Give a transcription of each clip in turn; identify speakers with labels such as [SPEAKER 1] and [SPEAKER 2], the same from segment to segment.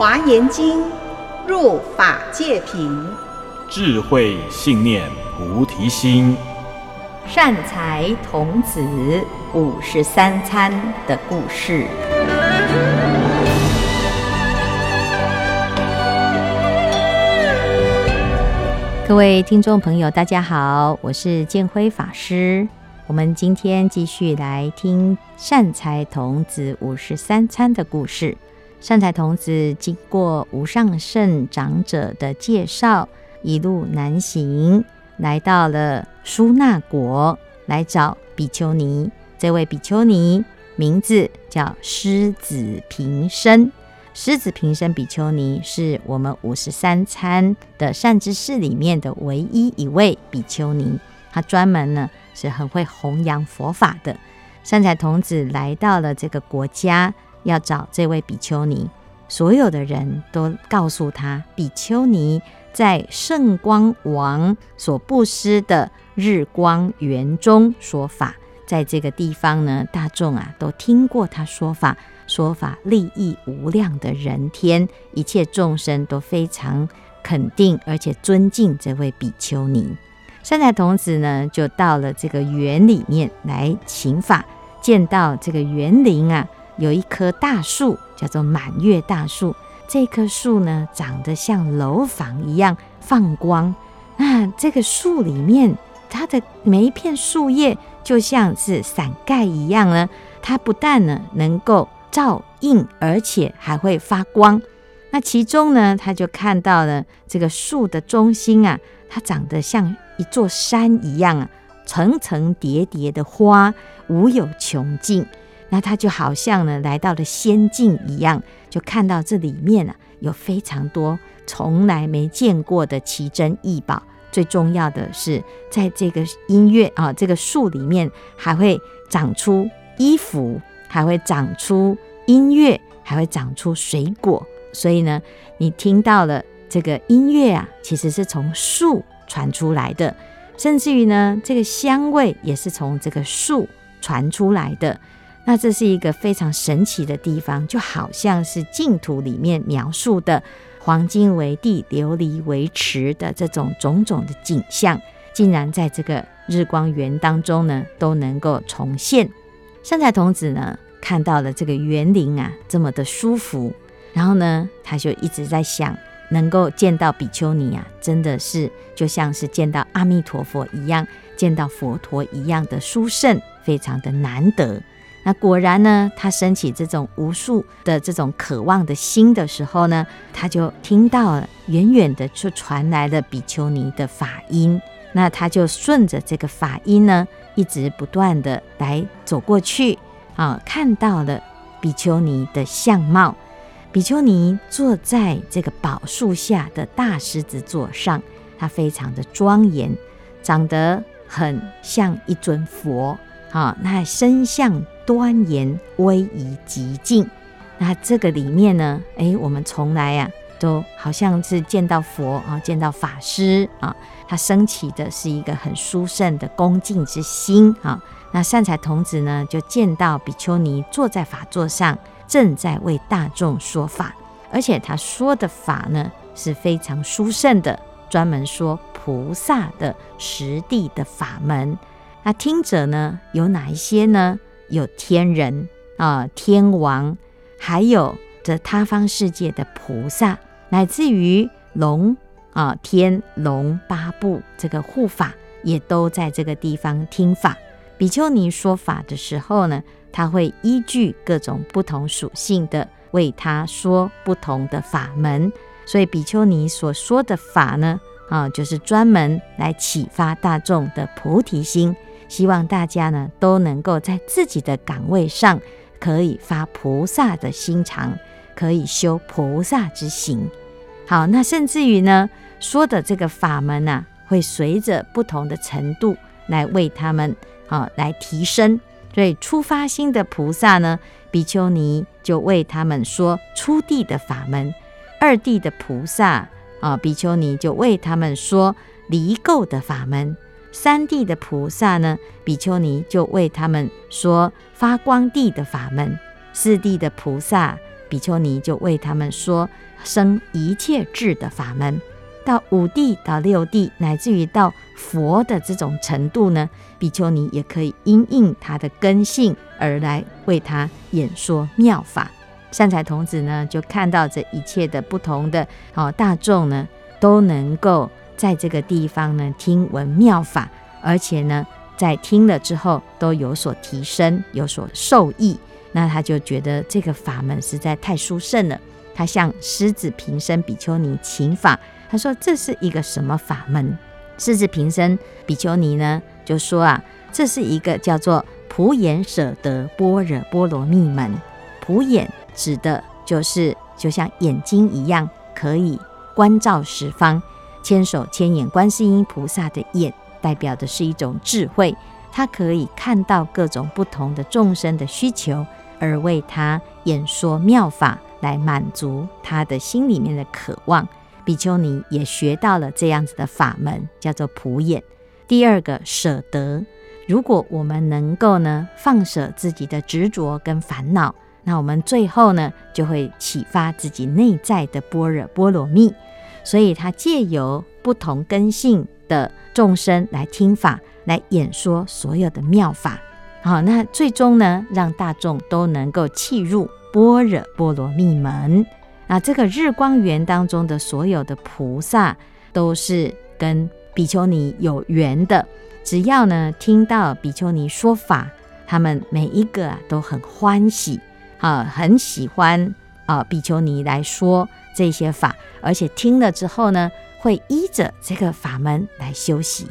[SPEAKER 1] 华严经入法界品，
[SPEAKER 2] 智慧信念菩提心，
[SPEAKER 3] 善财童子五十三参的故事。各位听众朋友，大家好，我是建辉法师。我们今天继续来听善财童子五十三参的故事。善财童子经过无上圣长者的介绍，一路南行，来到了舒那国，来找比丘尼。这位比丘尼名字叫狮子平生。狮子平生比丘尼是我们五十三参的善知识里面的唯一一位比丘尼，他专门呢是很会弘扬佛法的。善财童子来到了这个国家，要找这位比丘尼，所有的人都告诉他，比丘尼在圣光王所布施的日光园中说法，在这个地方呢，大众啊都听过他说法。说法利益无量的人天，一切众生都非常肯定而且尊敬这位比丘尼。善财童子呢，就到了这个园里面来请法，见到这个园林啊，有一棵大树，叫做满月大树。这棵树呢，长得像楼房一样放光。那这个树里面，它的每一片树叶就像是伞盖一样呢，它不但呢能够照映，而且还会发光。那其中呢，他就看到了这个树的中心啊，它长得像一座山一样啊，层层叠叠的花无有穷尽。那他就好像呢来到了仙境一样，就看到这里面啊有非常多从来没见过的奇珍异宝。最重要的是，在这个音乐啊，这个树里面还会长出衣服。还会长出音乐，还会长出水果，所以呢，你听到了这个音乐啊，其实是从树传出来的，甚至于呢，这个香味也是从这个树传出来的。那这是一个非常神奇的地方，就好像是净土里面描述的黄金为地、琉璃为池的这种种种的景象，竟然在这个日光园当中呢，都能够重现。善财童子呢，看到了这个园林啊，这么的舒服，然后呢，他就一直在想，能够见到比丘尼啊，真的是就像是见到阿弥陀佛一样，见到佛陀一样的殊胜，非常的难得。那果然呢，他升起这种无数的这种渴望的心的时候呢，他就听到了远远的就传来了比丘尼的法音，那他就顺着这个法音呢。一直不断的来走过去，啊，看到了比丘尼的相貌。比丘尼坐在这个宝树下的大狮子座上，他非常的庄严，长得很像一尊佛，啊，那身相端严，威仪极尽。那这个里面呢，诶，我们从来呀、都好像是见到佛啊，见到法师啊，他升起的是一个很殊胜的恭敬之心啊。那善财童子呢，就见到比丘尼坐在法座上，正在为大众说法，而且他说的法呢是非常殊胜的，专门说菩萨的实地的法门。那听者呢有哪一些呢？有天人啊，天王，还有这他方世界的菩萨。乃至于龙啊，天龙八部这个护法也都在这个地方听法。比丘尼说法的时候呢，他会依据各种不同属性的为他说不同的法门。所以比丘尼所说的法呢，啊，就是专门来启发大众的菩提心，希望大家呢都能够在自己的岗位上可以发菩萨的心肠，可以修菩萨之行。好，那甚至于呢，说的这个法门呢、会随着不同的程度来为他们啊来提升。所以初发心的菩萨呢，比丘尼就为他们说初地的法门；二地的菩萨啊，比丘尼就为他们说离垢的法门；三地的菩萨呢，比丘尼就为他们说发光地的法门；四地的菩萨。比丘尼就为他们说生一切智的法门。到五地到六地，乃至于到佛的这种程度呢，比丘尼也可以因应他的根性而来为他演说妙法。善财童子呢，就看到这一切的不同的哦大众呢，都能够在这个地方呢听闻妙法，而且呢，在听了之后都有所提升，有所受益。那他就觉得这个法门实在太殊胜了。他向狮子平生比丘尼请法。他说：“这是一个什么法门？”狮子平生比丘尼呢就说：“啊，这是一个叫做普眼舍得般若波罗蜜门。普眼指的就是就像眼睛一样，可以观照十方。千手千眼观世音菩萨的眼，代表的是一种智慧，他可以看到各种不同的众生的需求，而为他演说妙法，来满足他的心里面的渴望。”比丘尼也学到了这样子的法门，叫做普眼。第二个舍得，如果我们能够呢放舍自己的执着跟烦恼，那我们最后呢就会启发自己内在的般若波罗蜜。所以他借由不同根性的众生来听法，来演说所有的妙法。好，那最终呢让大众都能够契入般若波罗蜜门。那这个日光园当中的所有的菩萨都是跟比丘尼有缘的，只要呢听到比丘尼说法，他们每一个啊都很欢喜啊，很喜欢啊比丘尼来说这些法，而且听了之后呢，会依着这个法门来修习。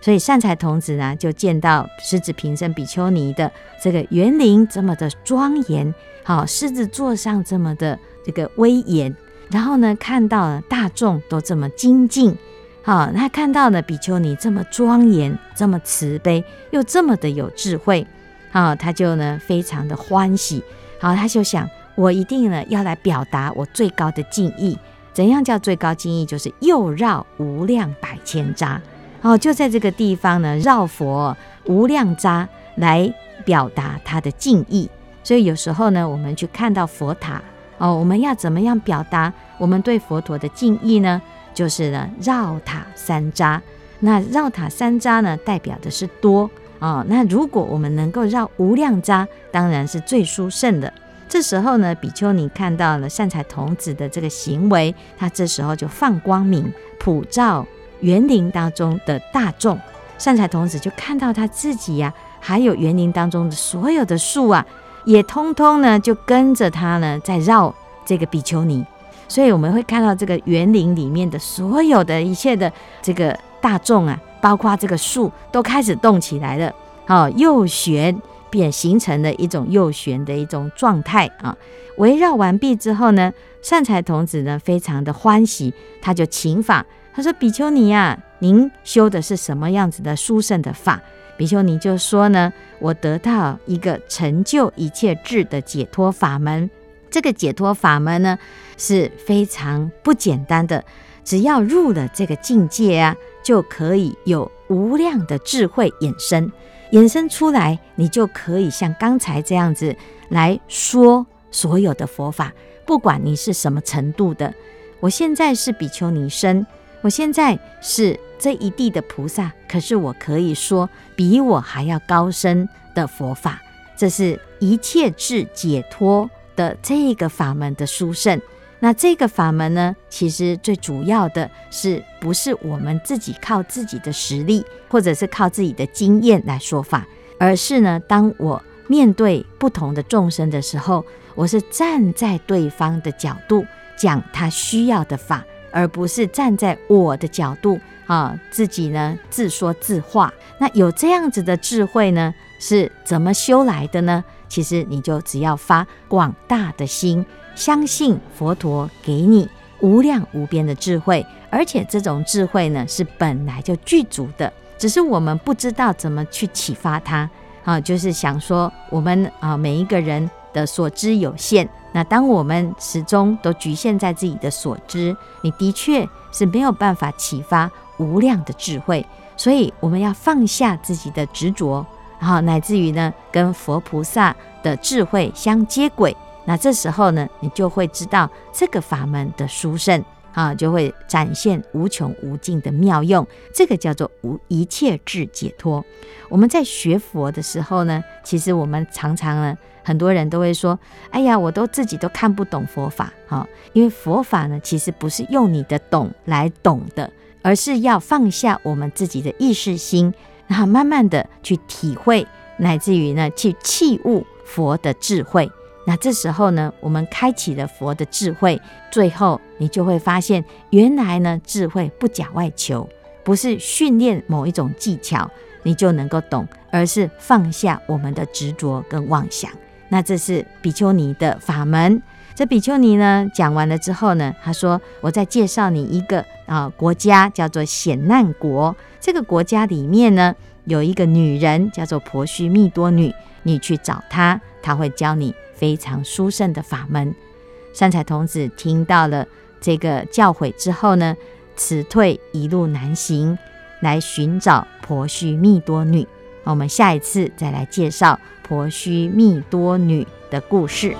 [SPEAKER 3] 所以善财童子呢就见到狮子平生比丘尼的这个园林这么的庄严，好，狮子座上这么的。这个威严，然后呢，看到了大众都这么精进，好，他看到了比丘尼这么庄严，这么慈悲，又这么的有智慧，好，他就呢非常的欢喜，好，他就想，我一定呢要来表达我最高的敬意。怎样叫最高敬意？就是又绕无量百千匝，哦，就在这个地方呢绕佛无量匝来表达他的敬意。所以有时候呢，我们去看到佛塔。哦，我们要怎么样表达我们对佛陀的敬意呢？就是呢，绕塔三匝。那绕塔三匝呢，代表的是多哦。那如果我们能够绕无量匝，当然是最殊胜的。这时候呢，比丘尼看到了善财童子的这个行为，他这时候就放光明，普照园林当中的大众。善财童子就看到他自己呀、还有园林当中的所有的树啊。也通通呢，就跟着他呢，在绕这个比丘尼，所以我们会看到这个园林里面的所有的一切的这个大众啊，包括这个树都开始动起来了，好，右旋便形成了一种右旋的一种状态啊。围绕完毕之后呢，善财童子呢非常的欢喜，他就请法，他说：“比丘尼呀，您修的是什么样子的殊胜的法？”比丘尼就说呢，我得到一个成就一切智的解脱法门。这个解脱法门呢是非常不简单的，只要入了这个境界啊，就可以有无量的智慧衍生，衍生出来，你就可以像刚才这样子来说所有的佛法，不管你是什么程度的。我现在是比丘尼身，我现在是。这一地的菩萨，可是我可以说比我还要高深的佛法，这是一切智解脱的这个法门的殊胜。那这个法门呢，其实最主要的是不是我们自己靠自己的实力，或者是靠自己的经验来说法，而是呢，当我面对不同的众生的时候，我是站在对方的角度讲他需要的法，而不是站在我的角度。啊，自己呢自说自话，那有这样子的智慧呢，是怎么修来的呢？其实你就只要发广大的心，相信佛陀给你无量无边的智慧，而且这种智慧呢是本来就具足的，只是我们不知道怎么去启发它。啊，就是想说我们啊每一个人的所知有限，那当我们始终都局限在自己的所知，你的确是没有办法启发。无量的智慧，所以我们要放下自己的执着，好乃至于呢，跟佛菩萨的智慧相接轨，那这时候呢，你就会知道这个法门的殊胜啊，就会展现无穷无尽的妙用。这个叫做无一切智解脱。我们在学佛的时候呢，其实我们常常呢，很多人都会说：“哎呀，我都自己都看不懂佛法。”哈，因为佛法呢，其实不是用你的懂来懂的，而是要放下我们自己的意识心，然后慢慢的去体会，乃至于呢，去契悟佛的智慧。那这时候呢，我们开启了佛的智慧，最后你就会发现，原来呢，智慧不假外求，不是训练某一种技巧你就能够懂，而是放下我们的执着跟妄想。那这是比丘尼的法门。这比丘尼呢，讲完了之后呢，他说：“我再介绍你一个啊国家，叫做险难国。这个国家里面呢，有一个女人叫做婆须密多女，你去找她，她会教你。”非常殊胜的法门，善财童子听到了这个教诲之后呢，辞退一路南行，来寻找婆须密多女。我们下一次再来介绍婆须密多女的故事。